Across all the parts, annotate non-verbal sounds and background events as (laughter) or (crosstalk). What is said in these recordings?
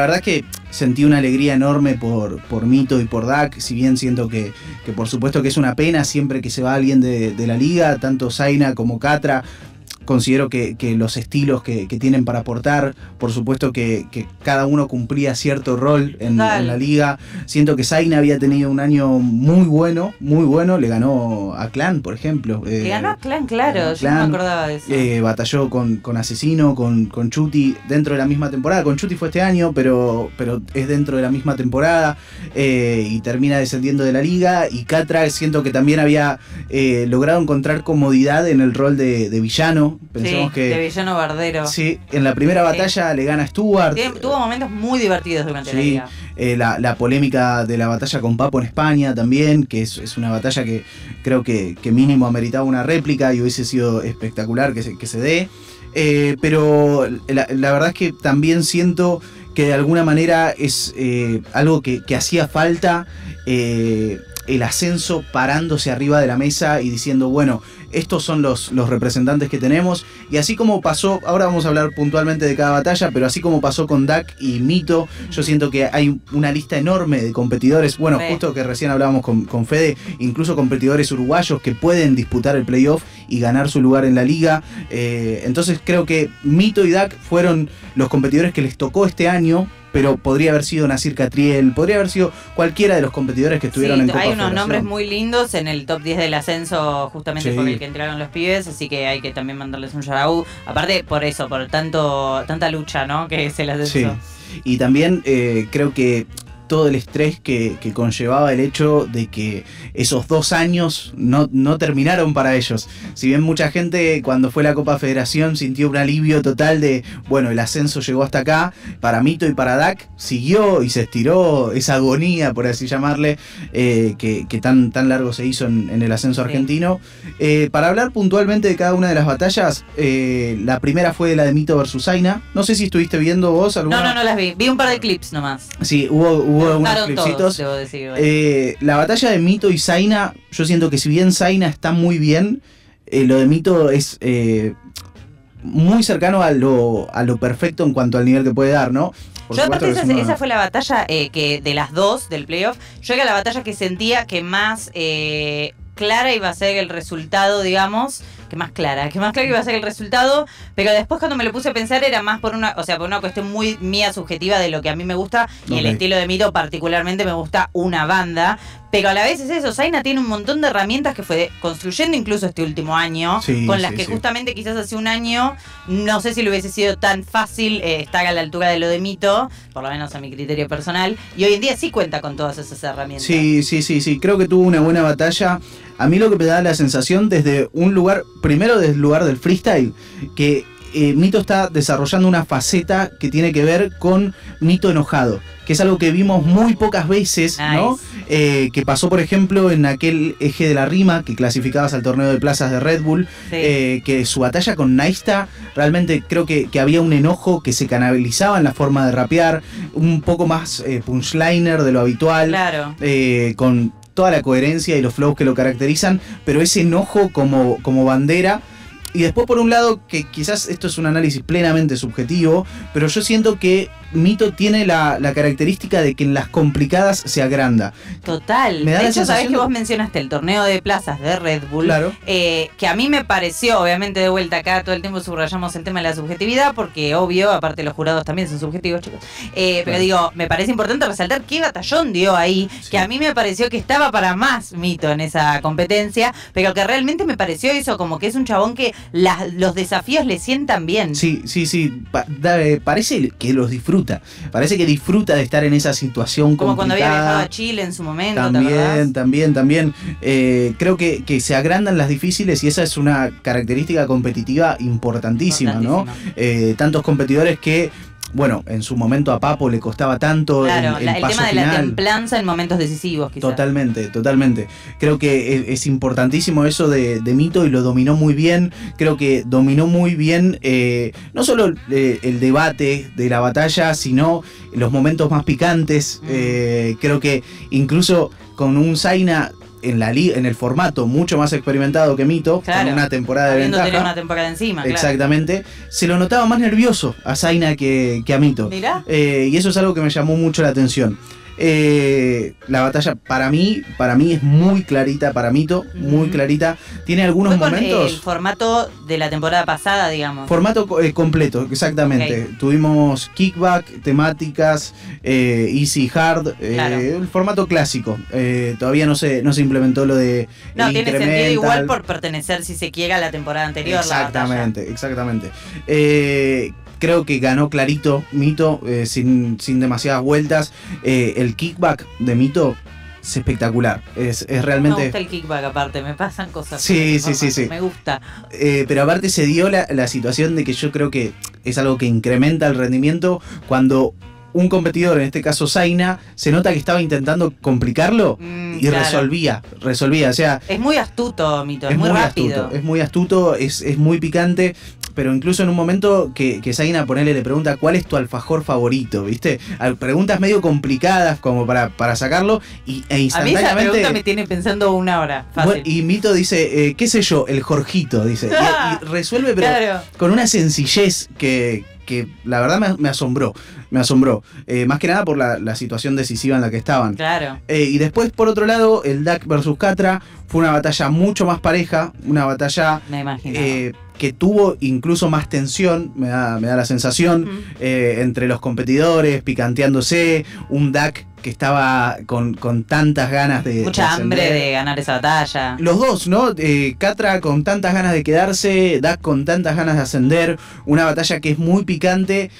verdad es que sentí una alegría enorme por, por Mito y por Dak, si bien siento que, que por supuesto que es una pena siempre que se va alguien de, de la liga, tanto Zaina como Catra, considero que, que los estilos que, que tienen para aportar, por supuesto que, que cada uno cumplía cierto rol en, la liga. Siento que Zaina había tenido un año muy bueno, muy bueno, le ganó a Clan, por ejemplo. Le Eh, ganó a Clan, claro, yo Clan, no me acordaba de eso. eh, batalló con, con Asesino, con, con Chuti dentro de la misma temporada. Con Chuti fue este año, pero, pero es dentro de la misma temporada eh, y termina descendiendo de la liga. Y Catra siento que también había eh, logrado encontrar comodidad en el rol de, de villano. Pensemos sí, de que villano bardero. sí, en la primera batalla le gana Stuart. Tuvo momentos muy divertidos durante la Sí, eh, la, la polémica de la batalla con Papo en España también, que es, es una batalla que creo que, que mínimo ameritaba una réplica y hubiese sido espectacular que se, que se dé. Eh, pero la, la verdad es que también siento que de alguna manera es eh, algo que, que hacía falta. eh, el ascenso parándose arriba de la mesa y diciendo, bueno, estos son los, los representantes que tenemos. Y así como pasó, ahora vamos a hablar puntualmente de cada batalla, pero así como pasó con Dak y Mito, yo siento que hay una lista enorme de competidores. Bueno, justo que recién hablábamos con, con Fede, incluso competidores uruguayos que pueden disputar el playoff y ganar su lugar en la liga. Eh, entonces creo que Mito y Dak fueron los competidores que les tocó este año. Pero podría haber sido Nasir Catriel, podría haber sido cualquiera de los competidores que estuvieron Sí, en Copa hay unos Federación. nombres muy lindos en el top 10 del ascenso, justamente Sí. por el que entraron los pibes, así que hay que también mandarles un shout Aparte, por eso, por tanto tanta lucha, ¿no? Que es el ascenso. Sí. Y también eh, creo que todo el estrés que, que conllevaba el hecho de que esos dos años no, no terminaron para ellos. Si bien mucha gente cuando fue la Copa Federación sintió un alivio total de, bueno, el ascenso llegó hasta acá, para Mito y para Dak siguió y se estiró esa agonía, por así llamarle, eh, que, que tan, tan largo se hizo en, en el ascenso argentino. Eh, para hablar puntualmente de cada una de las batallas, eh, la primera fue la de Mito versus Zaina. No sé si estuviste viendo vos alguna. No, no, no las vi. Vi un par de clips nomás. Sí, hubo, hubo Me unos todos, clipsitos. Eh, la batalla de Mito y Zaina, yo siento que si bien Zaina está muy bien, eh, lo de Mito es eh, muy cercano a lo, a lo perfecto en cuanto al nivel que puede dar, ¿no? Por yo aparte esa, esa fue la batalla eh, que de las dos del playoff, yo era la batalla que sentía que más eh, clara iba a ser el resultado, digamos, que más clara, que más clara iba a ser el resultado, pero después cuando me lo puse a pensar era más por una, o sea, por una cuestión muy mía subjetiva de lo que a mí me gusta y el estilo de Mito particularmente me gusta una banda, pero a la vez es eso, Zaina tiene un montón de herramientas que fue construyendo incluso este último año, Sí, con las sí, que sí. justamente quizás hace un año no sé si le hubiese sido tan fácil eh, estar a la altura de lo de Mito, por lo menos a mi criterio personal, y hoy en día sí cuenta con todas esas herramientas. Sí, sí, sí, sí. Creo que tuvo una buena batalla. A mí lo que me da la sensación desde un lugar, primero desde el lugar del freestyle, que eh, Mito está desarrollando una faceta que tiene que ver con Mito enojado, que es algo que vimos muy pocas veces, ¿no? Eh, que pasó, por ejemplo, en aquel eje de la rima que clasificabas al torneo de plazas de Red Bull, Sí. eh, que su batalla con Naista, realmente creo que, que había un enojo que se canalizaba en la forma de rapear, un poco más eh, punchliner de lo habitual claro. con toda la coherencia y los flows que lo caracterizan, pero ese enojo como, como bandera. Y después por un lado, que quizás esto es un análisis plenamente subjetivo, pero yo siento que Mito tiene la, la característica de que en las complicadas se agranda. Total. Me da de hecho, sensación que vos mencionaste el torneo de plazas de Red Bull. Claro. eh, que a mí me pareció, obviamente de vuelta acá, todo el tiempo subrayamos el tema de la subjetividad, porque obvio, aparte los jurados también son subjetivos, chicos. Eh, pero digo, me parece importante resaltar qué batallón dio ahí, Sí. que a mí me pareció que estaba para más mito en esa competencia, pero que realmente me pareció eso, como que es un chabón que los desafíos le sientan bien. Sí, sí, sí. Pa- da- eh, parece que los disfruta. Parece que disfruta de estar en esa situación Como cuando había complicada. viajado a Chile en su momento. También, también, también. Eh, creo que, que se agrandan las difíciles y esa es una característica competitiva importantísima, ¿no? Eh, tantos competidores que, bueno, en su momento a Papo le costaba tanto Claro, el, el la- el paso tema de la final. templanza en momentos decisivos, quizás. Totalmente, totalmente. Creo que es, es importantísimo eso de, de Mito y lo dominó muy bien. Creo que dominó muy bien eh, no solo eh, el debate de la batalla, sino los momentos más picantes. Mm. Eh, creo que incluso con un Zaina en, la en el formato mucho más experimentado que Mito, Claro. con una temporada de Habiendo ventaja. una temporada encima, claro. Exactamente. Se lo notaba más nervioso a Zaina que, que a Mito. Mirá. Eh, y eso es algo que me llamó mucho la atención. Eh, la batalla para mí, para mí es muy clarita para Mito, muy clarita. Tiene algunos Fue con momentos. el formato de la temporada pasada, digamos. Formato eh, completo, exactamente. Tuvimos kickback, temáticas, eh, easy hard, Claro. el formato clásico. Todavía no se, no se implementó lo de. no, tiene sentido igual por pertenecer, si se quiere, a la temporada anterior. la. Exactamente, exactamente. Eh, creo que ganó clarito Mito, eh, sin, sin demasiadas vueltas. Eh, el kickback de Mito es espectacular. Es, es Me realmente. gusta el kickback aparte, me pasan cosas. Sí, sí, sí, sí. Me gusta. Eh, pero aparte se dio la, la situación de que yo creo que es algo que incrementa el rendimiento cuando un competidor, en este caso Zaina, se nota que estaba intentando complicarlo Mm, y claro. resolvía, resolvía. O sea, Es muy astuto, Mito, es, es muy, muy, rápido. astuto, es muy astuto, es, es muy picante, pero incluso en un momento que, que Zaina ponele le pregunta cuál es tu alfajor favorito, ¿viste? Preguntas medio complicadas como para, para sacarlo y, e A mí esa instantáneamente... pregunta me tiene pensando una hora. Fácil. Y Mito dice, eh, qué sé yo, el Jorgito, dice. Y, y (laughs) resuelve, pero claro. con una sencillez que, que la verdad me, me asombró. Me asombró. Eh, más que nada por la, la situación decisiva en la que estaban. Claro. Eh, y después, por otro lado, el DAC versus Catra fue una batalla mucho más pareja, una batalla Me imagino. eh, que tuvo incluso más tensión, me da, me da la sensación, eh, entre los competidores, picanteándose, un DAC que estaba con, con tantas ganas de... Mucha de hambre de ganar esa batalla. Los dos, ¿no? Eh, Catra con tantas ganas de quedarse, Dak con tantas ganas de ascender. Una batalla que es muy picante.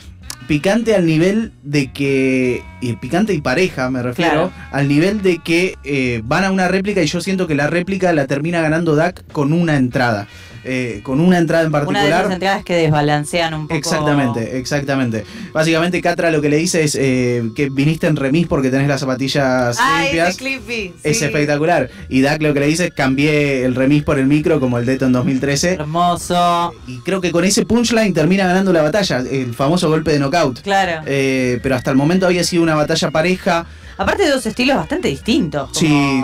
Picante al nivel de que. eh, picante y pareja, me refiero. Claro. Al nivel de que eh, van a una réplica y yo siento que la réplica la termina ganando Dak con una entrada. Eh, con una entrada en Una de particular. esas entradas que desbalancean un poco. Exactamente, exactamente. Básicamente Catra lo que le dice es eh, que viniste en remis porque tenés las zapatillas Ay, limpias. ese Clippy. Es sí. espectacular. Y Dak lo que le dice es cambié el remis por el micro como el Deto en 2013. Hermoso. Y creo que con ese punchline termina ganando la batalla, el famoso golpe de knockout. Claro. Eh, pero hasta el momento había sido una batalla pareja. Aparte de dos estilos bastante distintos. Sí.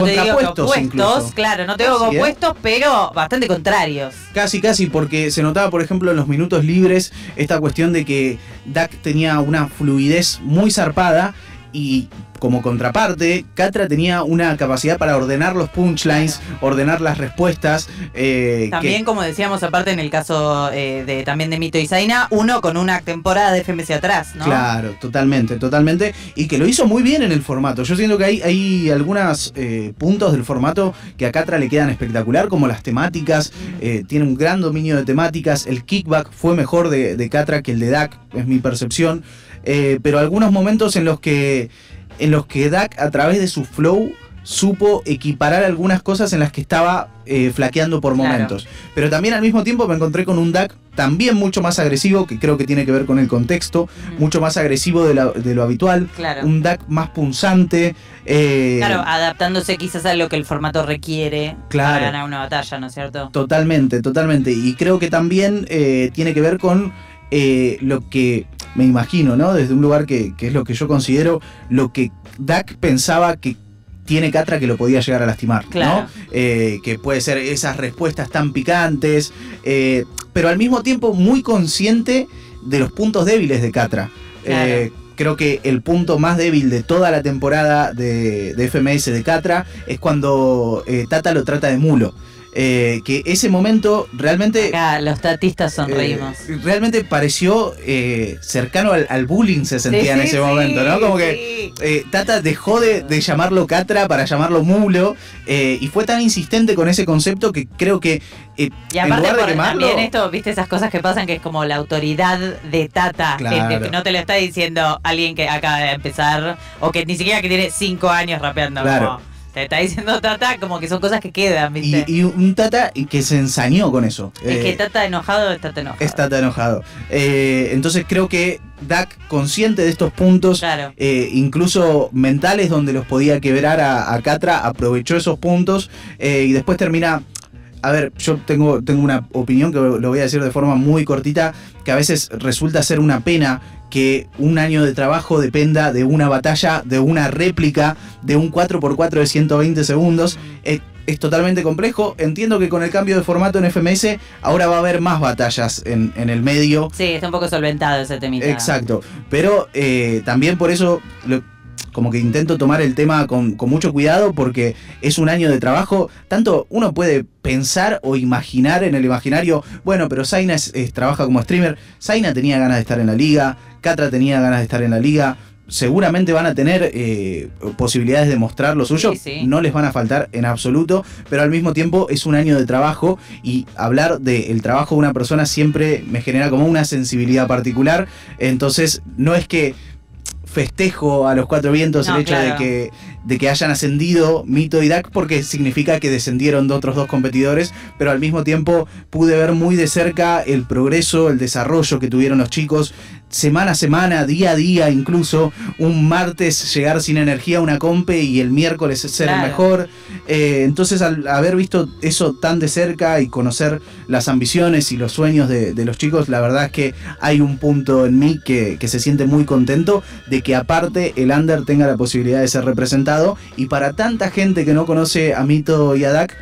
No te digo que opuestos, claro, no te digo que ¿eh? opuestos, pero bastante contrarios. Casi, casi, porque se notaba, por ejemplo, en los minutos libres esta cuestión de que Dak tenía una fluidez muy zarpada y como contraparte, Catra tenía una capacidad para ordenar los punchlines, ordenar las respuestas. eh, que- También, como decíamos, aparte en el caso eh, de también de Mito y Zaina, uno con una temporada de FMC atrás, ¿no? Claro, totalmente, totalmente. Y que lo hizo muy bien en el formato. Yo siento que hay, hay algunos puntos del formato que a Catra le quedan espectacular, como las temáticas. eh, tiene un gran dominio de temáticas. El kickback fue mejor de, de Catra que el de Dak, es mi percepción. Eh, pero algunos momentos en los que. En los que Dak, a través de su flow, supo equiparar algunas cosas en las que estaba eh, flaqueando por Claro. momentos. Pero también al mismo tiempo me encontré con un Dak también mucho más agresivo, que creo que tiene que ver con el contexto, mucho más agresivo de, la- de lo habitual, Claro. un DAC más punzante. eh, Claro, adaptándose quizás a lo que el formato requiere Claro. para ganar una batalla, ¿no es cierto? Totalmente, totalmente. Y creo que también eh, tiene que ver con lo que me imagino, ¿no? Desde un lugar que, que es lo que yo considero, lo que Dak pensaba que tiene Catra que lo podía llegar a lastimar, Claro. ¿no? Eh, que puede ser esas respuestas tan picantes, eh, pero al mismo tiempo muy consciente de los puntos débiles de Catra. Claro. Eh, creo que el punto más débil de toda la temporada de, de FMS de Catra es cuando Tata lo trata de mulo. Eh, que ese momento realmente... Acá los tatistas sonreímos. eh, realmente pareció eh, cercano al, al bullying se sentía Sí, en ese sí, momento, ¿no? Como que sí. Tata dejó de, de llamarlo Catra para llamarlo mulo y fue tan insistente con ese concepto que creo que Y aparte por- quemarlo... también esto, viste esas cosas que pasan que es como la autoridad de Tata, que- no te lo está diciendo alguien que acaba de empezar o que ni siquiera que tiene cinco años rapeando. Claro. como, te está diciendo Tata como que son cosas que quedan, y, viste. y un Tata que se ensañó con eso. es que Eh, Tata enojado es Tata enojado. es Tata enojado. Eh, entonces creo que Dak, consciente de estos puntos, Claro. eh, incluso mentales donde los podía quebrar a, a Catra, aprovechó esos puntos y después termina... A ver, yo tengo, tengo una opinión que lo voy a decir de forma muy cortita, que a veces resulta ser una pena que un año de trabajo dependa de una batalla, de una réplica, de un 4x4 de 120 segundos. Eh, es totalmente complejo. Entiendo que con el cambio de formato en FMS ahora va a haber más batallas en, en el medio. Sí, está un poco solventado ese temita. Exacto. Pero eh, también por eso lo- como que intento tomar el tema con, con mucho cuidado porque es un año de trabajo. Tanto uno puede pensar o imaginar en el imaginario, bueno, pero Zaina es- es- trabaja como streamer. Zaina tenía ganas de estar en la liga, Catra tenía ganas de estar en la liga. Seguramente van a tener eh, posibilidades de mostrar lo suyo, Sí, sí. no les van a faltar en absoluto, pero al mismo tiempo es un año de trabajo y hablar del trabajo de una persona siempre me genera como una sensibilidad particular. Entonces, no es que festejo a los cuatro vientos No, el hecho de que de que hayan ascendido Mito y Dak porque significa que descendieron de otros dos competidores, pero al mismo tiempo pude ver muy de cerca el progreso, el desarrollo que tuvieron los chicos semana a semana, día a día, incluso un martes llegar sin energía a una compe y el miércoles ser el mejor. Eh, entonces al haber visto eso tan de cerca y conocer las ambiciones y los sueños de, de los chicos, la verdad es que hay un punto en mí que, que se siente muy contento de que aparte el Under tenga la posibilidad de ser representado y para tanta gente que no conoce a Mito y a Dak,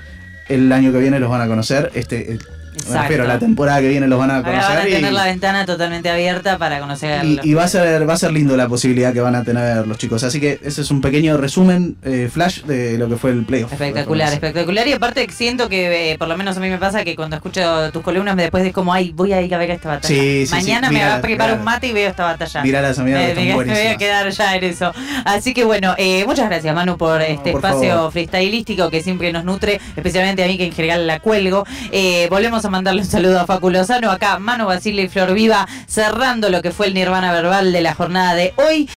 el año que viene los van a conocer, este, el- me Exacto. refiero, la temporada que viene los van a Ahora van a conocer y- tener la ventana totalmente abierta para conocer y, y va a ser va a ser lindo la posibilidad que van a tener los chicos. Así que ese es un pequeño resumen eh, flash de lo que fue el playoff. Espectacular, espectacular. Y aparte siento que, eh, por lo menos a mí me pasa que cuando escucho tus columnas, después es como, ay, voy a ir a ver esta batalla. Sí, sí, Mañana sí, me mira, va a preparar un mate y veo esta batalla. Miralas a mirar, Eh, me, me voy a quedar ya en eso. Así que bueno, eh, muchas gracias Manu por este por espacio favor. freestylístico que siempre nos nutre, especialmente a mí que en general la cuelgo. Eh, volvemos a mandarle un saludo a Facu Lozano, acá Manu Basile y Flor Viva, cerrando lo que fue el Nirvana verbal de la jornada de hoy.